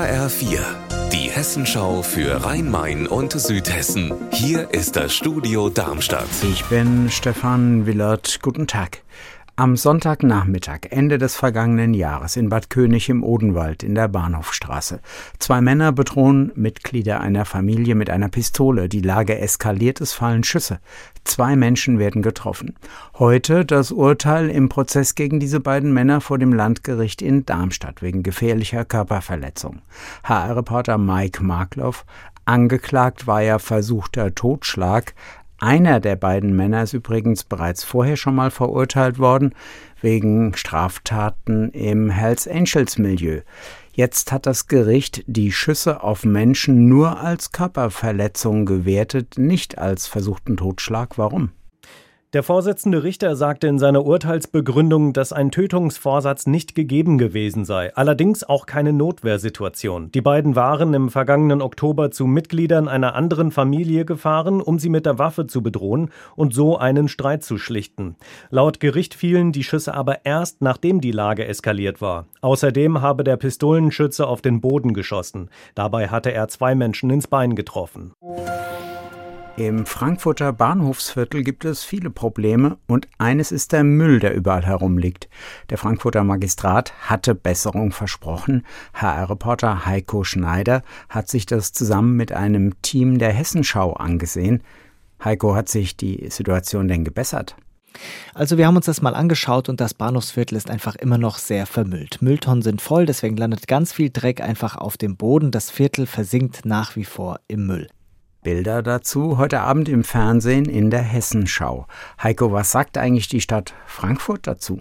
HR4, die Hessenschau für Rhein-Main und Südhessen. Hier ist das Studio Darmstadt. Ich bin Stefan Willert. Guten Tag. Am Sonntagnachmittag, Ende des vergangenen Jahres, in Bad König im Odenwald in der Bahnhofstraße. Zwei Männer bedrohen Mitglieder einer Familie mit einer Pistole. Die Lage eskaliert, es fallen Schüsse. Zwei Menschen werden getroffen. Heute das Urteil im Prozess gegen diese beiden Männer vor dem Landgericht in Darmstadt wegen gefährlicher Körperverletzung. HR-Reporter Mike Markloff Angeklagt war ja versuchter Totschlag. Einer der beiden Männer ist übrigens bereits vorher schon mal verurteilt worden wegen Straftaten im Hells Angels Milieu. Jetzt hat das Gericht die Schüsse auf Menschen nur als Körperverletzung gewertet, nicht als versuchten Totschlag. Warum? Der Vorsitzende Richter sagte in seiner Urteilsbegründung, dass ein Tötungsvorsatz nicht gegeben gewesen sei, allerdings auch keine Notwehrsituation. Die beiden waren im vergangenen Oktober zu Mitgliedern einer anderen Familie gefahren, um sie mit der Waffe zu bedrohen und so einen Streit zu schlichten. Laut Gericht fielen die Schüsse aber erst, nachdem die Lage eskaliert war. Außerdem habe der Pistolenschütze auf den Boden geschossen. Dabei hatte er zwei Menschen ins Bein getroffen. Im Frankfurter Bahnhofsviertel gibt es viele Probleme und eines ist der Müll, der überall herumliegt. Der Frankfurter Magistrat hatte Besserung versprochen. HR-Reporter Heiko Schneider hat sich das zusammen mit einem Team der Hessenschau angesehen. Heiko, hat sich die Situation denn gebessert? Also wir haben uns das mal angeschaut und das Bahnhofsviertel ist einfach immer noch sehr vermüllt. Mülltonnen sind voll, deswegen landet ganz viel Dreck einfach auf dem Boden. Das Viertel versinkt nach wie vor im Müll. Bilder dazu heute Abend im Fernsehen in der Hessenschau. Heiko, was sagt eigentlich die Stadt Frankfurt dazu?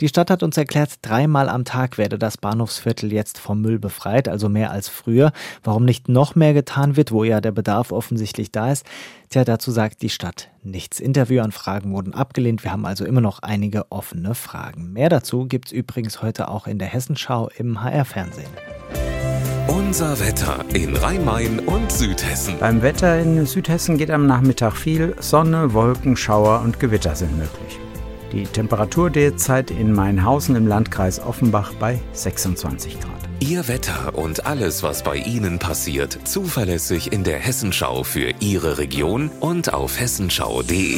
Die Stadt hat uns erklärt, dreimal am Tag werde das Bahnhofsviertel jetzt vom Müll befreit, also mehr als früher. Warum nicht noch mehr getan wird, wo ja der Bedarf offensichtlich da ist, tja, dazu sagt die Stadt nichts. Interviewanfragen wurden abgelehnt. Wir haben also immer noch einige offene Fragen. Mehr dazu gibt's übrigens heute auch in der Hessenschau im HR-Fernsehen. Unser Wetter in Rhein-Main und Südhessen. Beim Wetter in Südhessen geht am Nachmittag viel. Sonne, Wolken, Schauer und Gewitter sind möglich. Die Temperatur derzeit in Mainhausen im Landkreis Offenbach bei 26 Grad. Ihr Wetter und alles, was bei Ihnen passiert, zuverlässig in der Hessenschau für Ihre Region und auf hessenschau.de.